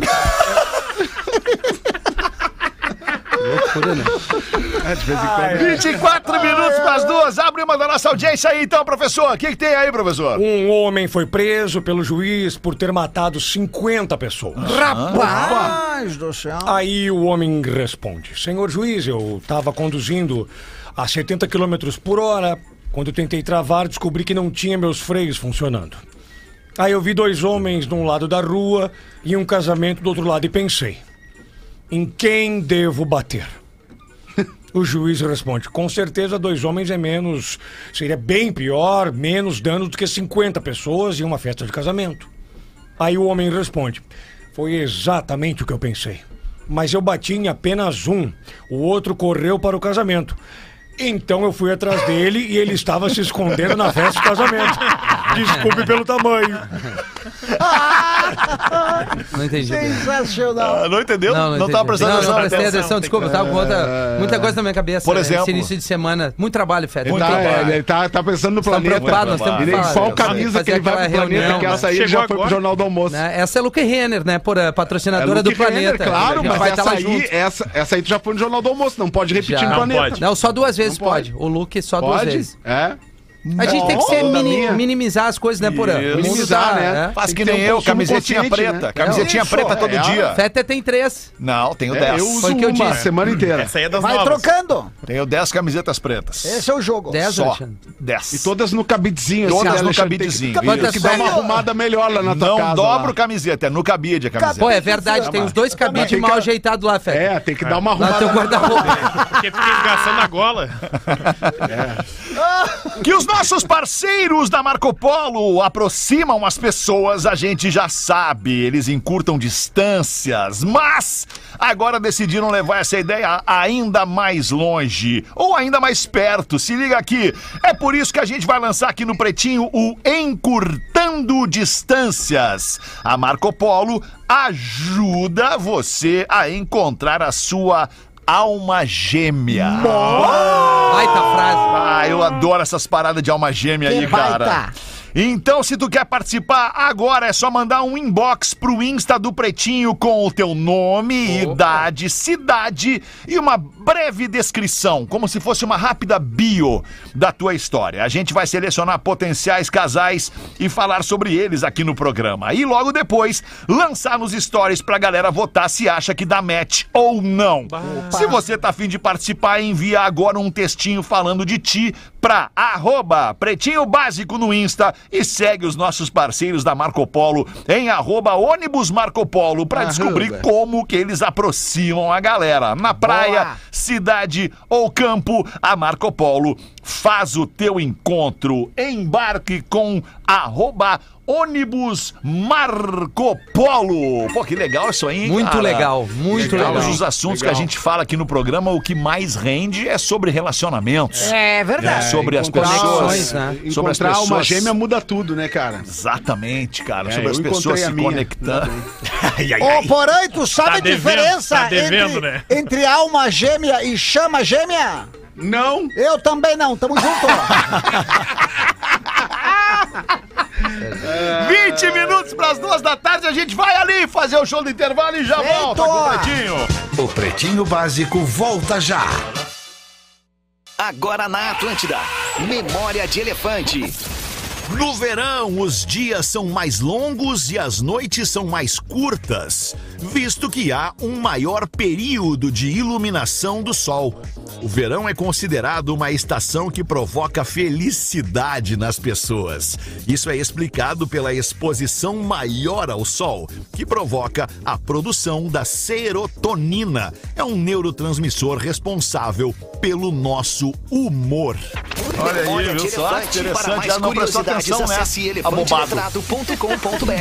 Loucura, né? É, de vez em quando. 24 minutos para as duas. Abre uma da nossa audiência aí, então, professor. O que, que tem aí, professor? Um homem foi preso pelo juiz por ter matado 50 pessoas. Rapaz do céu. Aí o homem responde: Senhor juiz, eu estava conduzindo a 70 km por hora. Quando eu tentei travar, descobri que não tinha meus freios funcionando. Aí eu vi dois homens de um lado da rua e um casamento do outro lado e pensei: em quem devo bater? O juiz responde: com certeza dois homens é menos. Seria bem pior, menos danos do que 50 pessoas e uma festa de casamento. Aí o homem responde: Foi exatamente o que eu pensei. Mas eu bati em apenas um. O outro correu para o casamento. Então eu fui atrás dele e ele estava se escondendo na festa de casamento. Desculpe pelo tamanho. Não entendi. Sensacional. Ah, não entendeu? Não, entendi. tava prestando não, atenção. Não, prestei atenção, desculpa, eu tava com outra, muita coisa na minha cabeça. Por né, exemplo? Esse início de semana. Muito trabalho, Fede. Ele Muito tá, trabalho. é, ele tá, tá pensando no planeta. preocupados, nós temos falar. qual camisa que ele vai pro aquela planeta reunião, que essa aí Chegou já foi pro agora? Jornal do Almoço. Né, Essa é a Luke Renner, né? Por, a patrocinadora É do Luke Renner, Planeta. claro, mas vai estar essa lá aí, essa, essa aí tu já foi no Jornal do Almoço, não pode repetir Já. no Não planeta. pode. Não, só duas vezes Não pode. pode. O Luke só duas Pode? vezes. É? A gente tem que ser mini- minha. minimizar as coisas, né, Porã? Isso. O mundo Minimizar, né? é. Faz Tem que que ter nem um eu, consumo camisetinha consciente, preta. né? Camisetinha Isso, preta todo é. dia. Feta tem três. Não, tenho É, 10. eu uso Foi o que eu uma disse. semana inteira. Essa aí é das Vai novas. trocando. Tenho 10 camisetas pretas. Esse é o jogo. Dez, Só. Alexandre? 10. E todas no cabidzinho, Todas assim, no Alexandre, tem que- cabidezinho, Tem que, isso. dar uma arrumada melhor lá na tua Não casa. dobro lá. camiseta, é no cabide a camiseta. Pô, é verdade, tem os dois cabides Tem que- mal ajeitados lá, Feta. É, tem que dar uma Lá no arrumada. teu guarda-roupa. Porque fica esgaçando a gola. Que os nossos parceiros da Marco Polo aproximam as pessoas, a gente já sabe. Eles encurtam distâncias, mas agora decidiram levar essa ideia ainda mais longe ou ainda mais perto. Se liga aqui. É por isso que a gente vai lançar aqui no Pretinho o Encurtando Distâncias. A Marco Polo ajuda você a encontrar a sua alma gêmea. Baita frase. Ah, eu adoro essas paradas de alma gêmea Que aí, cara. baita. Então, se tu quer participar agora, é só mandar um inbox pro Insta do Pretinho com o teu nome, idade, cidade e uma breve descrição, como se fosse uma rápida bio da tua história. A gente vai selecionar potenciais casais e falar sobre eles aqui no programa. E logo depois, lançar nos stories pra galera votar se acha que dá match ou não. Se você tá afim de participar, envia agora um textinho falando de ti pra arroba Pretinho Básico no Insta e segue os nossos parceiros da Marco Polo em arroba ônibus Marco Polo pra descobrir como que eles aproximam a galera. Na praia, Boa. Cidade ou campo, a Marco Polo faz o teu encontro. Embarque com arroba ônibus Marco Polo. Pô, que legal isso aí, hein, Muito cara? legal, muito Legal. legal. Os assuntos Legal. que a gente fala aqui no programa, o que mais rende é sobre relacionamentos. É verdade. sobre as pessoas. né? Sobre as Encontrar uma pessoas. gêmea muda tudo, né, cara? Exatamente, cara. É, sobre as eu pessoas se a minha. conectando. Ai, ai, Ô, porém, tu sabe Tá a devendo, diferença tá devendo, entre, né? entre alma gêmea e chama gêmea? Não. Eu também não, tamo junto. 20 minutos para as duas da tarde, a gente vai ali fazer o show do intervalo e já Feito! volta com o Pretinho. O Pretinho Básico volta já. Agora na Atlântida. Memória de Elefante. No verão, os dias são mais longos e as noites são mais curtas, visto que há um maior período de iluminação do sol. O verão é considerado uma estação que provoca felicidade nas pessoas. Isso é explicado pela exposição maior ao sol, que provoca a produção da serotonina. É um neurotransmissor responsável pelo nosso humor. Olha Memória de Elefante. Para mais curiosidades, acesse elefanteletrado.com.br.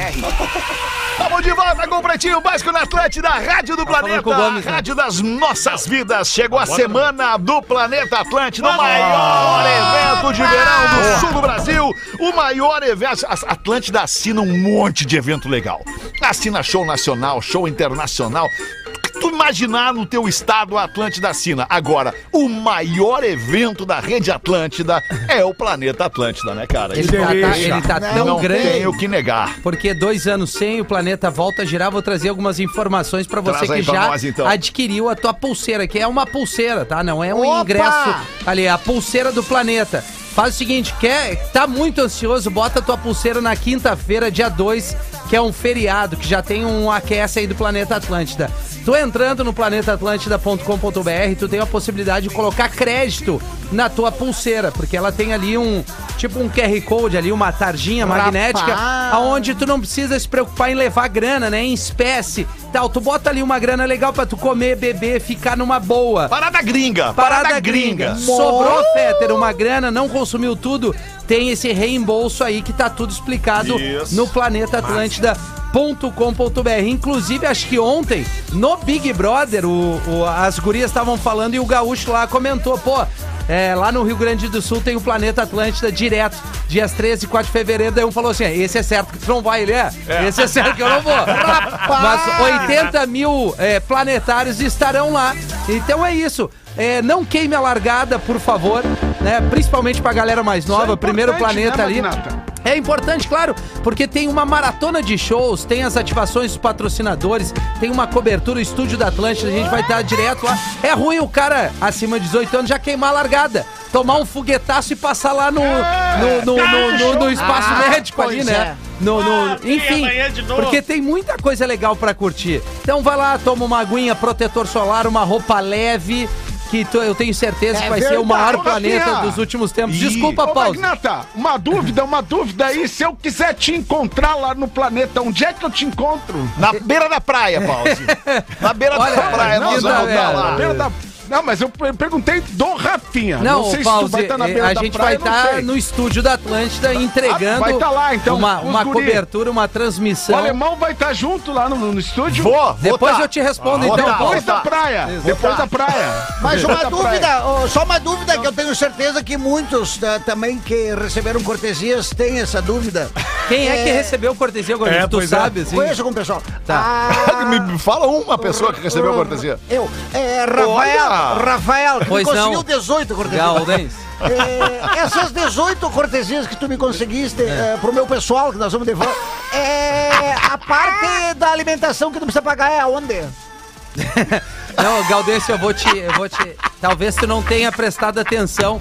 Estamos de volta com o Pretinho Básico na Atlântida, Rádio do Planeta, Gomes, né? Rádio das nossas vidas. Chegou a semana do Planeta Atlântida, o maior evento de verão do sul do Brasil. O maior evento. A Atlântida assina um monte de evento legal. Assina show nacional, show internacional. Tu imaginar no teu estado, a Atlântida assina. Agora, o maior evento da rede Atlântida é o Planeta Atlântida, né, cara? Ele tá, não tá- ele tá Não tão não grande. tenho o que negar. Porque dois anos sem, o planeta volta a girar. Vou trazer algumas informações pra você Traz que já nós, então. adquiriu a tua pulseira, que é uma pulseira, tá? Não é um Opa! ingresso ali, é a pulseira do planeta. Faz o seguinte, quer, tá muito ansioso, bota a tua pulseira na quinta-feira, dia 2, que é um feriado, que já tem um aquece aí do Planeta Atlântida. Tu entrando no planetaatlântida.com.br, tu tem a possibilidade de colocar crédito na tua pulseira, porque ela tem ali um, tipo um QR Code ali, uma tarjinha magnética, Rapaz! aonde tu não precisa se preocupar em levar grana, né, em espécie, tal. Tu bota ali uma grana legal pra tu comer, beber, ficar numa boa. Parada gringa, Parada gringa. Sobrou, Fetter, uma grana, não consumiu tudo. Tem esse reembolso aí que tá tudo explicado Isso. no Planeta Atlântida.com.br. Inclusive, acho que ontem, no Big Brother, o, o- as gurias estavam falando e o gaúcho lá comentou, pô. É, lá no Rio Grande do Sul tem o Planeta Atlântida direto, dias 13 e 4 de fevereiro. Daí um falou assim: esse é certo que tu não vai, ele é. Esse é certo que eu não vou. Mas 80 mil é, planetários estarão lá. Então é isso. É, não queime a largada, por favor, né? Principalmente pra galera mais nova. É Primeiro importante, planeta né, ali. Magnata? É importante, claro, porque tem uma maratona de shows, tem as ativações dos patrocinadores, tem uma cobertura, o estúdio da Atlântida, a gente vai estar direto lá. É ruim o cara acima de 18 anos já queimar a largada, tomar um foguetaço e passar lá no, no, no, no- no- no espaço Ah, médico ali, né? No, no- enfim, amanhã de novo. porque tem muita coisa legal pra curtir. Então vai lá, toma uma aguinha, protetor solar, uma roupa leve, que tu- eu tenho certeza É que vai ser o verdade, maior planeta dos últimos tempos. Ih. Desculpa, Paulo. Magnata, uma dúvida, uma dúvida aí. Se eu quiser te encontrar lá no planeta, onde é que eu te encontro? Na beira da praia, Pause. Na beira Olha, da praia, não, nós não, vamos é, estar lá. Perto da- Não, mas eu per- perguntei do Rafinha. Não, sei se tu vai estar na eh, beira a da gente praia, vai não estar no estúdio da Atlântida entregando vai tá lá, então, uma, uma cobertura, uma O transmissão. alemão vai estar junto lá no, no estúdio? Vou, vou Depois tá. eu te respondo, Vou então. tá, Paulo. Depois da praia. Depois da praia. Mas uma dúvida, só uma dúvida que eu tenho certeza que muitos ah, também que receberam cortesias têm essa dúvida. Quem é que recebeu cortesia agora? É, tu é. sabe, assim? Conheço com o pessoal. Tá. Ah, Me fala uma pessoa que recebeu a cortesia. Eu. É, Rafael, Olha! Rafael, que Pois me conseguiu não. 18 cortesias. É, essas 18 cortesias que tu me conseguiste é, pro meu pessoal, que nós vamos devolver, é, a parte da alimentação que tu precisa pagar é aonde? Não, Galdêncio, eu vou te. Eu vou te. Talvez tu não tenha prestado atenção.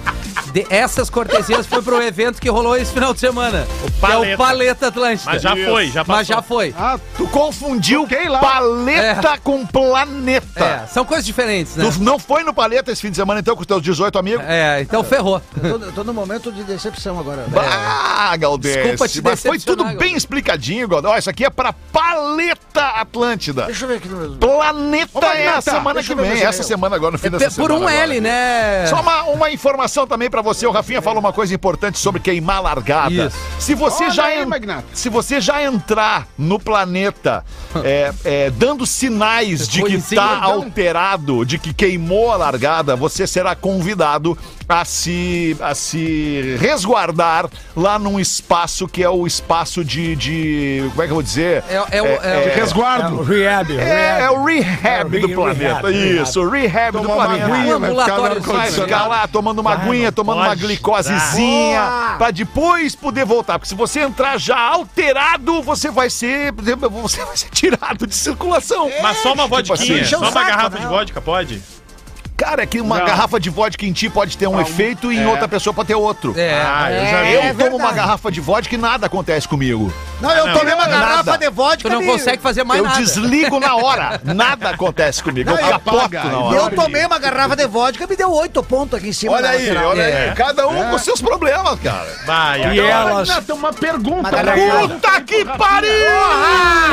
De, essas cortesias foi pro evento que rolou esse final de semana. que é o Paleta. Paleta Atlântida. Mas já foi, já passou. Mas já foi. Ah, Tu confundiu lá. paleta com planeta. É, são coisas diferentes, né? Tu não foi no paleta esse fim de semana, então, com os teus 18 amigos? É, então ferrou. Eu tô, eu tô num momento de decepção agora. Ah, Galdêncio. Desculpa te Mas foi tudo bem explicadinho, Galdêncio. Ó, isso aqui é pra Paleta Atlântida. Deixa eu ver aqui no. Planeta Ô, é a Magnata, semana que vem. Essa semana agora, no fim É dessa por semana. um agora. L, né? Só uma, uma informação também pra você. O Rafinha falou uma coisa importante sobre queimar largada. Isso. Se você Olha já aí, en- se você já entrar no planeta é, é, dando sinais de que tá alterado, de que queimou a largada, você será convidado a se, a se resguardar lá num espaço que é o espaço de. de como é que eu vou dizer? É, é, o- é, de o- resguardo. Rehab, É, é o rehab É, do planeta. Rehab, Isso, rehab do Tomar uma aguinha, ambulatório, Vai ficar lá tomando uma aguinha, tomando uma glicosezinha, pra depois poder voltar. Porque se você entrar já alterado, você vai ser, você vai ser tirado de circulação. Mas só uma Tipo assim, só uma saco, garrafa de vodka, pode? Cara, é que uma Não. garrafa de vodka em ti pode ter um efeito e em é. outra pessoa pode ter outro. É, Ah, eu É, já vi. Eu é tomo uma garrafa de vodka e nada acontece comigo. Não, eu não, tomei uma nada. garrafa de vodka. tu não me- consegue fazer mais eu nada. desligo na hora. Nada acontece comigo. Não, eu eu- capoto apaga, na e hora. Eu tomei uma garrafa de vodka e me deu oito pontos aqui em cima. Olha aí, lateral. olha É. aí. Cada um com seus problemas, cara. Vai, E elas. Magnata, uma pergunta. Uma garrafa. Magnata. Puta que pariu!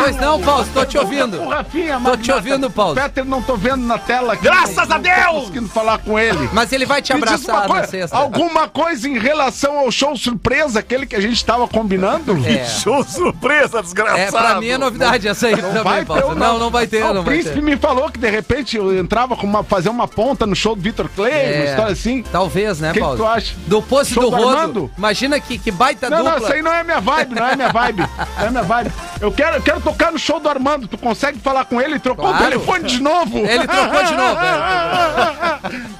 Pois não, Paulo, tô te ouvindo. Rafinha, Tô te ouvindo, Paulo. Peter não tô vendo na tela aqui. Graças não- a não Deus! Conseguindo falar com ele. Mas ele vai te uma abraçar na sexta. Alguma coisa em relação ao show surpresa, aquele que a gente tava combinando? É. Show surpresa, desgraçado. É, pra mim é novidade essa aí Não também, vai ter Paulo. ou Não, não vai ter, Ah, não O príncipe ter. me falou que de repente eu entrava com uma, fazer uma ponta no show do Vitor Clay, uma É, história assim. Talvez, né, Que que Paulo? tu acha? Do poço Show do do rodo. Armando? Imagina que, que baita Não, dupla. não, isso aí não é minha vibe, não é minha vibe. Não é minha vibe. Eu quero, eu quero tocar no show do Armando. Tu consegue falar com ele? Trocou Claro. o telefone de novo? Ele trocou de novo,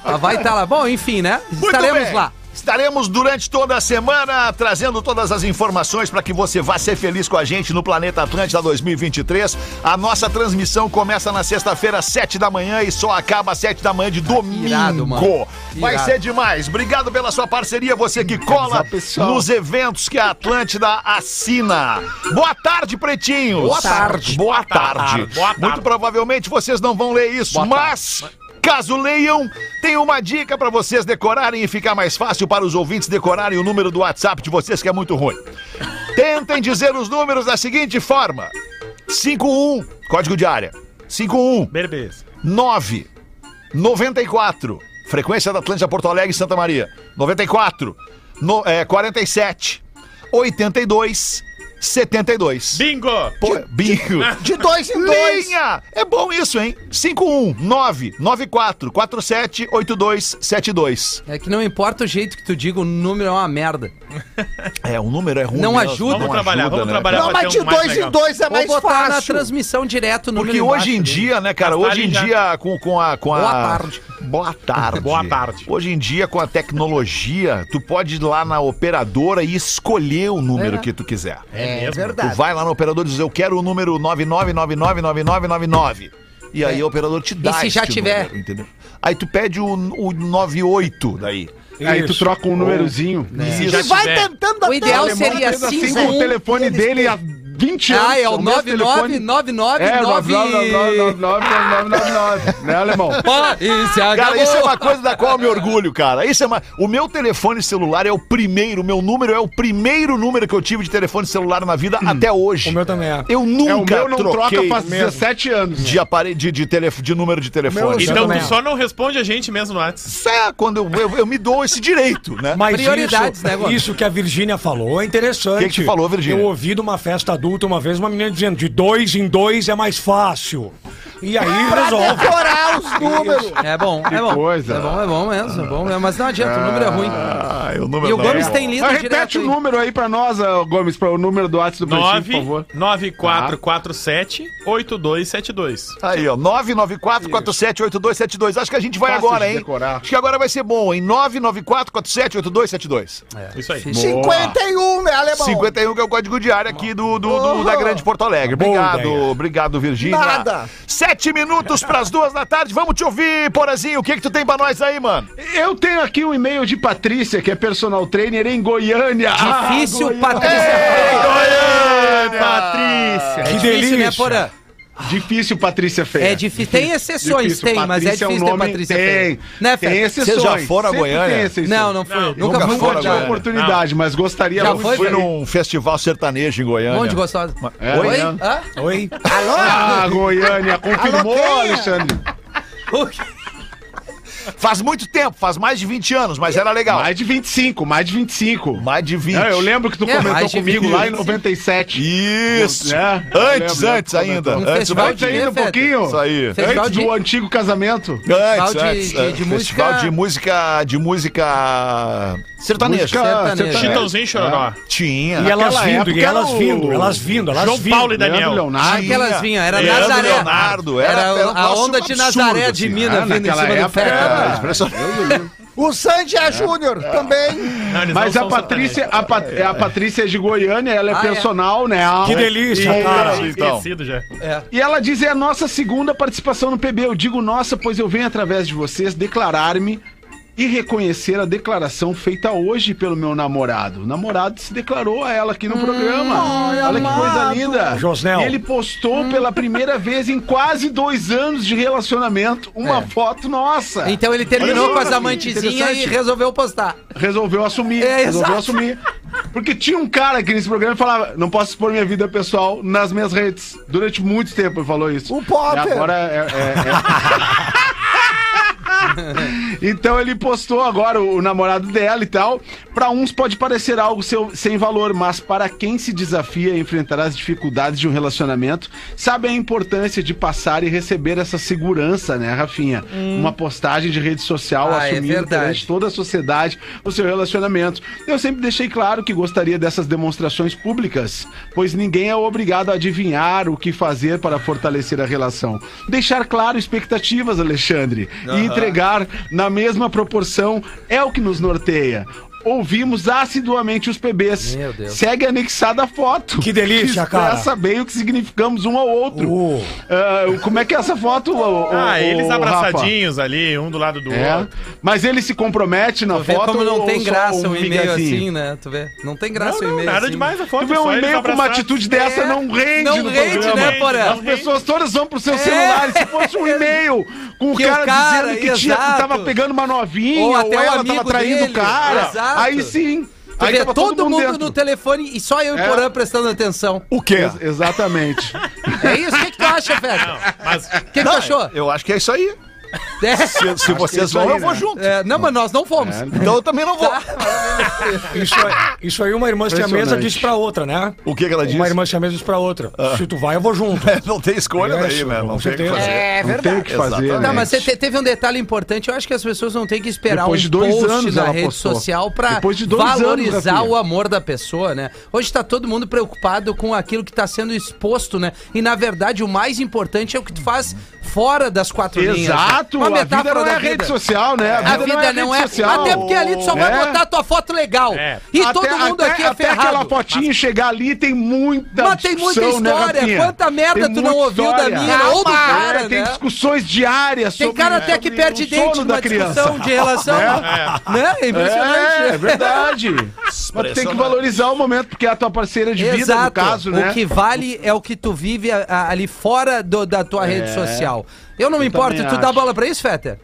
Ah, vai estar lá. Bom, enfim, né? Muito Estaremos bem. lá. Estaremos durante toda a semana trazendo todas as informações para que você vá ser feliz com a gente no Planeta Atlântida 2023. A nossa transmissão começa na sexta-feira, às 7 da manhã e só acaba às 7 da manhã de domingo. irado, mano. Vai Irado. ser demais. Obrigado pela sua parceria, você que cola nos eventos que a Atlântida assina. Boa tarde, pretinhos. Boa tarde. Boa tarde. Boa tarde. Muito provavelmente vocês não vão ler isso, mas caso leiam, tem uma dica para vocês decorarem e ficar mais fácil para os ouvintes decorarem o número do WhatsApp de vocês que é muito ruim. Tentem dizer os números da seguinte forma: 51, código de área. 51 Beleza. 9 94 frequência da Atlântida Porto Alegre e Santa Maria. 94 no, é, 47 82 72 Bingo! Pô, bingo. De dois em dois. Linha! É bom isso, hein? 51994478272. É que não importa o jeito que tu diga, o número é uma merda. É, o número é ruim. Não mesmo, ajuda. Vamos trabalhar, vamos né, trabalhar. Não, mas de um dois em dois é Vou mais botar na fácil. transmissão direto o número Porque hoje em embaixo ali. dia, né, cara, hoje em já. dia com, com a com a Boa tarde. Boa tarde. Boa tarde. Hoje em dia, com a tecnologia, tu pode ir lá na operadora e escolher o número É. que tu quiser. É, mesmo? Tu verdade. vai lá no operador e diz, eu quero o número 99999999. E aí É. o operador te dá E se já tiver? número, entendeu? Aí tu pede o, o 98 daí. Aí tu troca um númerozinho. Se já E vai tiver. tentando O ideal até- seria Fez assim 5 com o telefone dele há 20 anos. Ah, é o mesmo telefone. 9999 É, 999999, né, alemão? E acabou. Cara, isso é uma coisa da qual eu me orgulho, cara. Isso é uma... O meu telefone celular é o primeiro, o meu número é o primeiro número que eu tive de telefone celular na vida até hoje. O meu também é. Eu É, o nunca meu não troca faz 17 anos. de aparelho de, de, telefone, de número de telefone. Meu- Então tu só não responde a gente mesmo no WhatsApp. Isso é quando eu, eu, eu me dou esse direito, né? Mas Prioridades, isso, né, isso que a Virgínia falou é interessante. O que que falou, Virgínia? Eu ouvi de uma festa adulta uma vez uma menina dizendo de dois em dois é mais fácil. E aí resolve. Decorar os números. É bom, é bom. coisa. É bom, é bom mesmo, é bom mesmo. Mas não adianta, o número é ruim. Ah, o número E o Gomes é tem lido Mas direto. repete o número aí pra nós, ah, Gomes, para o número do WhatsApp do Pretinho, por favor. 994478272. Aí, ó, 994478272. Acho que a gente vai Fácil agora, de hein? decorar. Acho que agora vai ser bom, hein? 994478272. Isso aí. 51, né, alemão? 51 que é o código de área aqui do, do, do- da Grande Porto Alegre. Boa Obrigado, ideia. obrigado, Virgínia. Nada. Sete minutos pras duas da tarde. Vamos te ouvir, Porazinho. O que que tu tem pra nós aí, mano? Eu tenho aqui um e-mail de Patrícia, que é personal trainer em Goiânia. Difícil, Ah, Patrícia. Patrícia. Que Difícil, né, delícia. Porã? Difícil, Patrícia Feia. É difícil. Tem exceções, tem, mas é Patrícia difícil um ter nome- Patrícia tem, Feia. Né, tem exceções. Vocês já foram a Goiânia? tem exceções. Não, não foi. Não, nunca nunca fui tive Goiânia. oportunidade, mas gostaria Já muito. foi, Fui num festival sertanejo em Goiânia. Um monte de gostosa. É, Oi? né? Hã? Oi? Ah, Goiânia, confirmou, Alô, quem é? Alexandre? Faz muito tempo, faz mais de 20 anos, mas era legal. Mais de 25, mais de 25. Mais de 20. É, eu lembro que tu É, comentou comigo 20. lá em 97. Isso. É, antes, lembro, antes né? ainda. Um Antes, festival vai- Antes ainda um pouquinho. Isso aí. Festival Antes de- do antigo casamento. Antes, de- antes, de- é, de festival música- de música de música sertaneja. Música Sertanejo. Chitãozinho Chororó. Tinha. E elas vindo, e elas vindo, elas vindo, elas João vindo. Paulo e Daniel. Leonardo. Tinha. Aquelas vinham, era Leandro Nazaré. Leonardo, era- Era, era a onda de absurdo, Nazaré de assim. Minas É, vindo em cima do época Era- É, impressionante. O Sandia Júnior também. Não, eles Mas não a são Patrícia, a, Pat- a Patrícia é de Goiânia, ela é Ah, é? personal, né? Que delícia, E- cara. sertanejos. Então. Esquecido já. E ela diz: é a nossa segunda participação no PB. Eu digo nossa, pois eu venho através de vocês declarar-me e reconhecer a declaração feita hoje pelo meu namorado. O namorado se declarou a ela aqui no programa. Olha que coisa linda. Josnel. Ele postou pela primeira vez em quase dois anos de relacionamento uma É. foto nossa. Então ele terminou Olha com as amantezinhas e resolveu postar. resolveu assumir. É, resolveu exato. assumir. Porque tinha um cara aqui nesse programa que falava: não posso expor minha vida pessoal nas minhas redes. Durante muito tempo ele falou isso. O Potter. E agora é. é- é- então ele postou agora o, o namorado dela e tal. Pra uns pode parecer algo seu- sem valor, mas para quem se desafia a enfrentar as dificuldades de um relacionamento, sabe a importância de passar e receber essa segurança, né, Rafinha? Uma postagem de rede social Ah, é assumindo verdade. perante toda a sociedade o seu relacionamento. Eu sempre deixei claro que gostaria dessas demonstrações públicas, pois ninguém é obrigado a adivinhar o que fazer para fortalecer a relação. Deixar claro expectativas, Alexandre, e entregar na mesma proporção é o que nos norteia. Ouvimos assiduamente os PBs. Meu Deus. Segue anexada a foto. Que delícia, que expressa cara. bem o que significamos um ao outro. Uh. Ah, como é que é essa foto? ô- ô- Ah, ô, eles Rafa? abraçadinhos ali, um do lado do É. outro. Mas ele se compromete na Tu vê foto como não ou tem graça um e-mail assim, né? Tu vê? Não tem graça Não, um não, e-mail nada assim. demais a foto. Tu vê um e-mail com uma atitude dessa, É, não rende não no rende, programa. né, Porã? As pessoas todas vão pro seu É. celular. Se fosse um e-mail com o Que o cara, cara, dizendo que, tinha, que tava pegando uma novinha Ou ou, até o ela amigo tava traindo o cara, exato. aí sim. Tu aí vê tava todo, mundo dentro. no telefone e só eu e o É. Porã prestando atenção. O quê? Ex- exatamente. É isso? O que, que tu acha, Feta? Mas O que, que tu achou? Eu acho que é isso aí. É. Se, se vocês isso vão, aí, eu vou né? junto. É, não, mas nós não fomos. Então eu também não vou. Isso, aí- isso aí uma irmã Impressionante. disse pra outra, né? O que, que ela disse? Uma irmã siamesa disse pra outra. Se tu vai, eu vou junto. É, não tem escolha daí, Isso, né? Não tem o que fazer. É Não tem o que fazer. Né? Não, mas te- teve um detalhe importante. Eu acho que as pessoas não têm que esperar Depois um de dois post anos na rede postou. social pra de anos, valorizar Rafinha. o amor da pessoa, né? Hoje tá todo mundo preocupado com aquilo que tá sendo exposto, né? E na verdade o mais importante é o que tu faz fora das quatro linhas. Exato, Uma a vida metáfora não é da rede social, né? A vida não é. rede social. Até porque ali tu só vai É. botar tua foto legal. É. E Até- todo mundo até- aqui é até ferrado. aquela fotinha chegar ali tem muita Mas tem muita né, história. Quanta merda Tem tu não ouviu da mina ou do cara, É, tem né? discussões diárias Tem sobre cara até que perde dente numa da criança. discussão de relação. Né? É impressionante. É, verdade. Mas tu tem que valorizar o momento, porque é a tua parceira de vida, no caso, né? O que vale é o que tu vive ali fora da tua rede social. Eu não me importo. Tu dá acho. Bola pra isso, Fetter?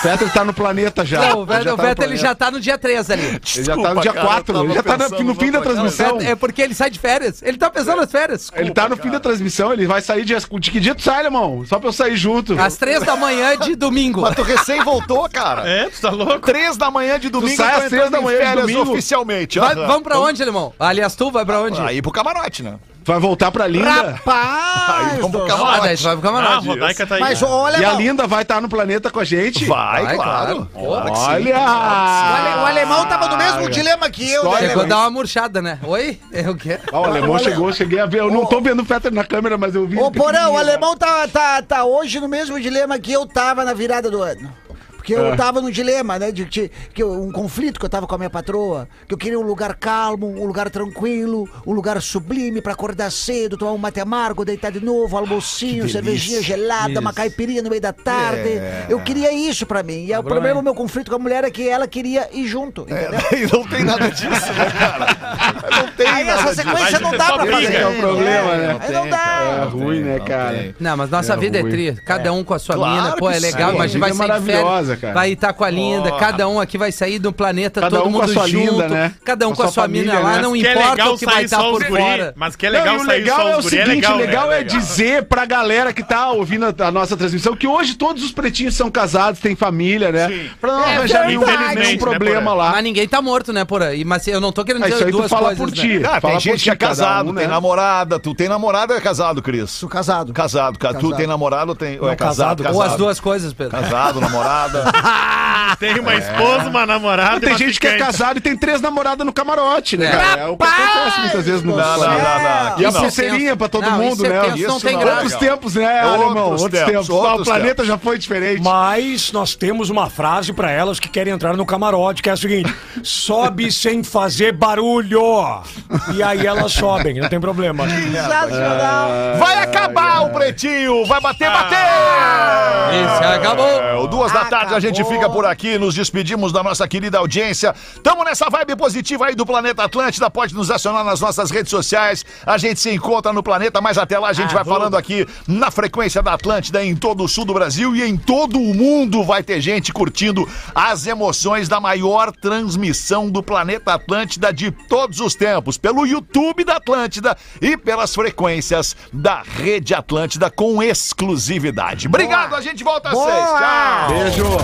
Fetter tá no planeta já. Não, o Fetter, Já tá ele já tá no dia 3 ali. Ele já tá no dia 4, ele já tá no, no fim da transmissão. É porque ele sai de férias. Ele tá pensando nas férias. Ele tá no fim da transmissão, ele vai sair de, de que dia tu sai, irmão? Só pra eu sair junto. Às três da manhã de domingo. Mas tu recém voltou, cara. É, tu tá louco? Três da manhã de domingo, sai eu tô às três entrando da em manhã de domingo? oficialmente. Vai- vamos pra onde, alemão? Aliás, tu vai pra onde? Aí pro camarote, né? Vai voltar pra Linda. Rapaz! Aí vamos pro Ah, camarote. vai pro Ah, a camarote. Rodaica tá aí. Mas olha, E a Linda vai estar no planeta com a gente. Vai, Vai, claro. claro. Sim. Olha! o, ale- o alemão tava no mesmo dilema que eu, né? Chegou a dar uma murchada, né? Oi? O quê? Ó, o alemão chegou, cheguei a ver. Eu não tô vendo o Fetter na câmera, mas eu vi. Ô, Porão, o alemão tá, tá, tá hoje no mesmo dilema que eu tava na virada do ano. Porque eu É. tava no dilema, né? De, que que eu- um conflito que eu tava com a minha patroa. Que eu queria um lugar calmo, um lugar tranquilo, um lugar sublime pra acordar cedo, tomar um mate amargo, deitar de novo, almocinho, cervejinha gelada, uma caipirinha no meio da tarde. É. Eu queria isso pra mim. E o problema, o meu conflito com a mulher é que ela queria ir junto, É, entendeu? e não tem nada disso, né, cara? Não tem Aí nada essa disso. sequência não dá pra briga. fazer. É o problema, né? Aí não dá. É ruim, né, cara? Não, mas nossa É vida ruim. é tri. Cada um com a sua Claro mina. Pô, é legal. sim. Imagina, vai é de maravilhosa, férias, cara. vai estar com a linda. Cada um aqui vai sair do planeta, Cada todo um com a mundo sua junto. linda, né? Cada um Com com a sua sua mina família, lá. né? Não Que é importa legal o que vai estar só por guri, fora. Mas que é legal Não, o sair legal só é o guri, seguinte, o legal né? é dizer pra galera que tá ouvindo a, a nossa transmissão que hoje todos os pretinhos são casados, têm família, né? Sim. Pra não É arranjar verdade. nenhum, nenhum Infelizmente, problema né, lá. Mas ninguém tá morto, né, Porã? E- Mas eu não tô querendo Ah, isso dizer aí tu duas fala coisas, por né? ti. Tem por gente que é casado, tem né? namorada. Tu tem namorado ou é casado, Cris? Sou casado. Casado, cara. Tu tem namorado ou tem. Ou é casado. Ou as duas coisas, Pedro. Casado, namorada. Tem uma esposa, uma namorada Tem uma gente que é casado e tem três namoradas no camarote, né? É. cara? É o que acontece muitas vezes no Não, não, não, não. E a não. pulseirinha pra todo Não, mundo, isso é né? tenso, não Isso tem não. graça. Outros tempos, né, Outros alemão? Outros tempos, tempos. Ah, outros o planeta tempos. já foi diferente. Mas nós temos uma frase pra elas que querem entrar no camarote, que é a seguinte: sobe sem fazer barulho. E aí elas sobem, não tem problema. Vai acabar o pretinho! Vai bater, bater! Isso, acabou. É, o duas da tarde a gente fica por aqui, nos despedimos da nossa querida audiência. Tamo nessa vibe positiva aí do Planeta Atlântida, pode nos acionar nas nossas redes sociais. A gente se encontra no planeta, mas até lá a gente vai falando aqui na frequência da Atlântida em todo o sul do Brasil e em todo o mundo vai ter gente curtindo as emoções da maior transmissão do Planeta Atlântida de todos os tempos, pelo YouTube da Atlântida e pelas frequências da Rede Atlântida com exclusividade. Obrigado, a gente volta às Boa. seis. Tchau. Beijo.